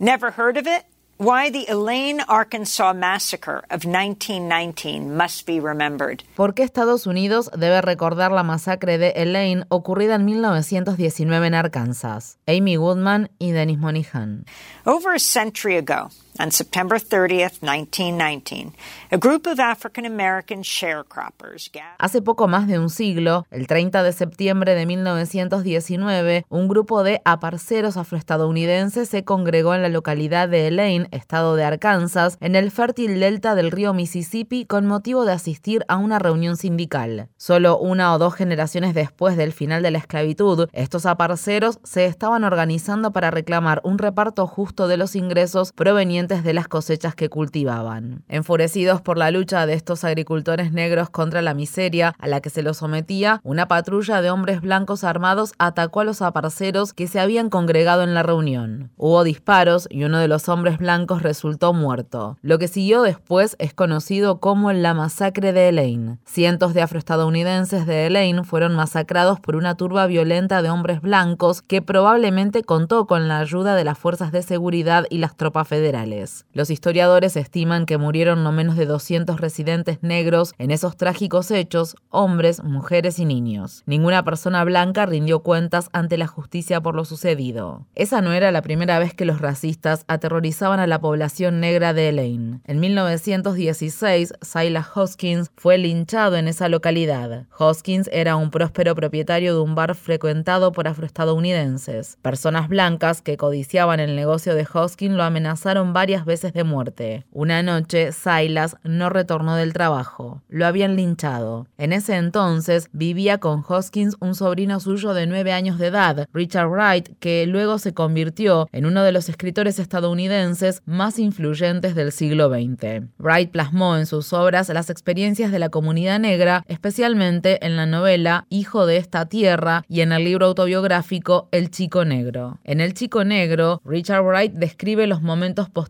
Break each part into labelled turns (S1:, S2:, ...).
S1: Never heard of it? Why the Elaine, Arkansas massacre of 1919 must be remembered.
S2: ¿Por qué Estados Unidos debe recordar la masacre de Elaine ocurrida en 1919 en Arkansas? Amy Goodman y Dennis Monihan.
S1: Over a century ago, on September 30th, 1919, a group of African American sharecroppers
S2: Hace poco más de un siglo, el 30 de septiembre de 1919, un grupo de aparceros afroestadounidenses se congregó en la localidad de Elaine, estado de Arkansas, en el fértil delta del río Mississippi con motivo de asistir a una reunión sindical. Solo una o dos generaciones después del final de la esclavitud, estos aparceros se estaban organizando para reclamar un reparto justo de los ingresos provenientes de las cosechas que cultivaban. Enfurecidos por la lucha de estos agricultores negros contra la miseria a la que se los sometía, una patrulla de hombres blancos armados atacó a los aparceros que se habían congregado en la reunión. Hubo disparos y uno de los hombres blancos resultó muerto. Lo que siguió después es conocido como la masacre de Elaine. Cientos de afroestadounidenses de Elaine fueron masacrados por una turba violenta de hombres blancos que probablemente contó con la ayuda de las fuerzas de seguridad y las tropas federales. Los historiadores estiman que murieron no menos de 200 residentes negros en esos trágicos hechos, hombres, mujeres y niños. Ninguna persona blanca rindió cuentas ante la justicia por lo sucedido. Esa no era la primera vez que los racistas aterrorizaban a la población negra de Elaine. En 1916, Silas Hoskins fue linchado en esa localidad. Hoskins era un próspero propietario de un bar frecuentado por afroestadounidenses. Personas blancas que codiciaban el negocio de Hoskins lo amenazaron varias veces de muerte. Una noche, Silas no retornó del trabajo. Lo habían linchado. En ese entonces vivía con Hoskins un sobrino suyo de nueve años de edad, Richard Wright, que luego se convirtió en uno de los escritores estadounidenses más influyentes del siglo XX. Wright plasmó en sus obras las experiencias de la comunidad negra, especialmente en la novela Hijo de esta tierra y en el libro autobiográfico El Chico Negro. En El Chico Negro, Richard Wright describe los momentos posteriores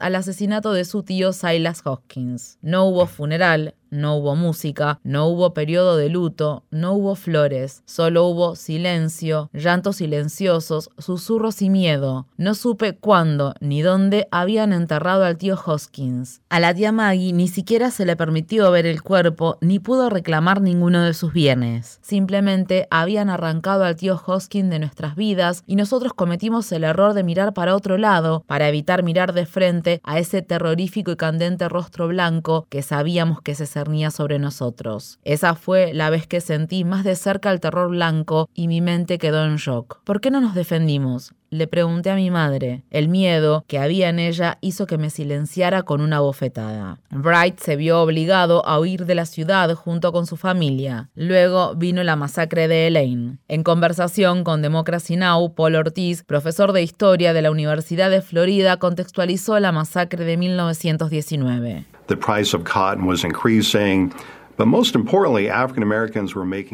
S2: al asesinato de su tío Silas Hoskins. No hubo funeral, no hubo música, no hubo periodo de luto, no hubo flores, solo hubo silencio, llantos silenciosos, susurros y miedo. No supe cuándo ni dónde habían enterrado al tío Hoskins. A la tía Maggie ni siquiera se le permitió ver el cuerpo ni pudo reclamar ninguno de sus bienes. Simplemente habían arrancado al tío Hoskins de nuestras vidas y nosotros cometimos el error de mirar para otro lado para evitar mirar de frente a ese terrorífico y candente rostro blanco que sabíamos que se sobre nosotros. Esa fue la vez que sentí más de cerca el terror blanco y mi mente quedó en shock. ¿Por qué no nos defendimos? Le pregunté a mi madre. El miedo que había en ella hizo que me silenciara con una bofetada. Bright se vio obligado a huir de la ciudad junto con su familia. Luego vino la masacre de Elaine. En conversación con Democracy Now, Paul Ortiz, profesor de historia de la Universidad de Florida, contextualizó la masacre de 1919.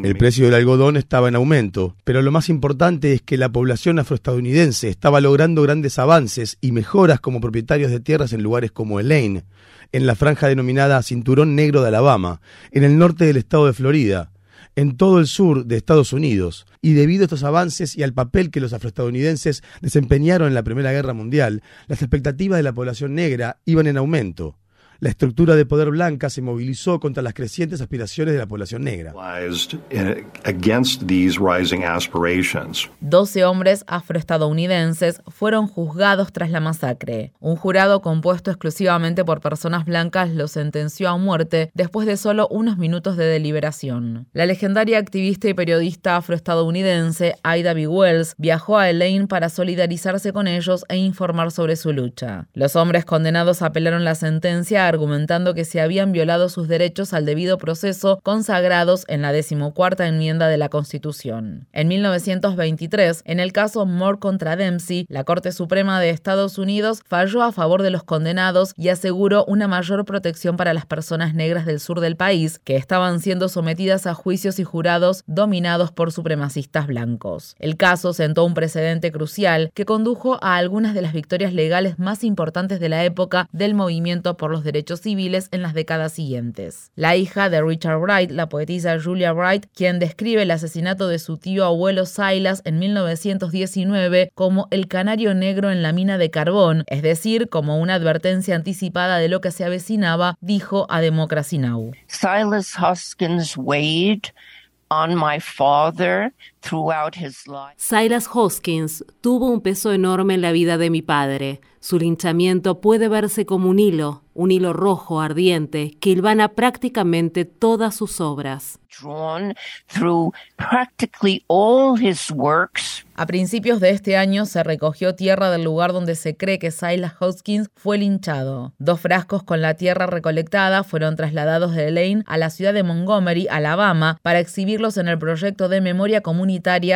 S3: El precio del algodón estaba en aumento, pero lo más importante es que la población afroestadounidense estaba logrando grandes avances y mejoras como propietarios de tierras en lugares como Elaine, en la franja denominada Cinturón Negro de Alabama, en el norte del estado de Florida, en todo el sur de Estados Unidos. Y debido a estos avances y al papel que los afroestadounidenses desempeñaron en la Primera Guerra Mundial, las expectativas de la población negra iban en aumento la estructura de poder blanca se movilizó contra las crecientes aspiraciones de la población negra.
S2: Doce hombres afroestadounidenses fueron juzgados tras la masacre. Un jurado compuesto exclusivamente por personas blancas los sentenció a muerte después de solo unos minutos de deliberación. La legendaria activista y periodista afroestadounidense Ida B. Wells viajó a Elaine para solidarizarse con ellos e informar sobre su lucha. Los hombres condenados apelaron la sentencia argumentando que se habían violado sus derechos al debido proceso consagrados en la decimocuarta enmienda de la Constitución. En 1923, en el caso Moore contra Dempsey, la Corte Suprema de Estados Unidos falló a favor de los condenados y aseguró una mayor protección para las personas negras del sur del país, que estaban siendo sometidas a juicios y jurados dominados por supremacistas blancos. El caso sentó un precedente crucial que condujo a algunas de las victorias legales más importantes de la época del movimiento por los derechos civiles en las décadas siguientes. La hija de Richard Wright, la poetisa Julia Wright, quien describe el asesinato de su tío abuelo Silas en 1919 como el canario negro en la mina de carbón, es decir, como una advertencia anticipada de lo que se avecinaba, dijo a Democracy Now!
S4: Silas Hoskins Wade on my father.
S5: Silas Hoskins tuvo un peso enorme en la vida de mi padre. Su linchamiento puede verse como un hilo, un hilo rojo ardiente que hilvana prácticamente todas sus obras.
S2: A principios de este año se recogió tierra del lugar donde se cree que Silas Hoskins fue linchado. Dos frascos con la tierra recolectada fueron trasladados de Lane a la ciudad de Montgomery, Alabama, para exhibirlos en el proyecto de memoria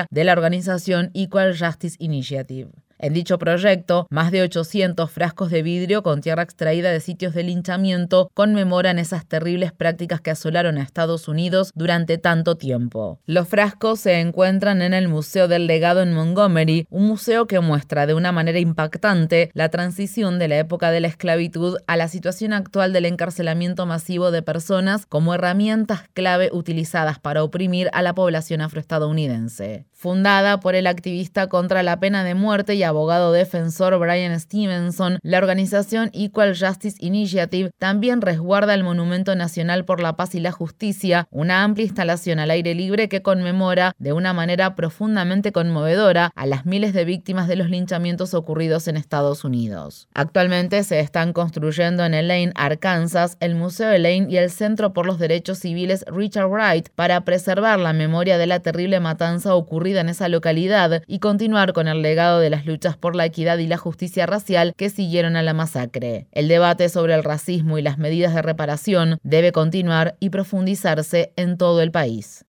S2: de la organización Equal Justice Initiative. En dicho proyecto, más de 800 frascos de vidrio con tierra extraída de sitios de linchamiento conmemoran esas terribles prácticas que asolaron a Estados Unidos durante tanto tiempo. Los frascos se encuentran en el Museo del Legado en Montgomery, un museo que muestra de una manera impactante la transición de la época de la esclavitud a la situación actual del encarcelamiento masivo de personas como herramientas clave utilizadas para oprimir a la población afroestadounidense. Fundada por el activista contra la pena de muerte y abogado defensor Brian Stevenson, la organización Equal Justice Initiative también resguarda el Monumento Nacional por la Paz y la Justicia, una amplia instalación al aire libre que conmemora de una manera profundamente conmovedora a las miles de víctimas de los linchamientos ocurridos en Estados Unidos. Actualmente se están construyendo en Elaine, Arkansas, el Museo Elaine y el Centro por los Derechos Civiles Richard Wright para preservar la memoria de la terrible matanza ocurrida en esa localidad y continuar con el legado de las luchas luchas por la equidad y la justicia racial que siguieron a la masacre. El debate sobre el racismo y las medidas de reparación debe continuar y profundizarse en todo el país.